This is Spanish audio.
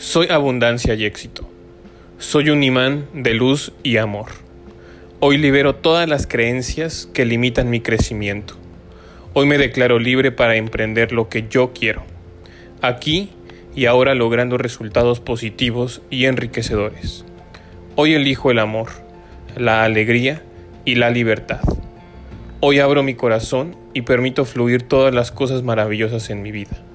Soy abundancia y éxito. Soy un imán de luz y amor. Hoy libero todas las creencias que limitan mi crecimiento. Hoy me declaro libre para emprender lo que yo quiero. Aquí y ahora logrando resultados positivos y enriquecedores. Hoy elijo el amor, la alegría y la libertad. Hoy abro mi corazón y permito fluir todas las cosas maravillosas en mi vida.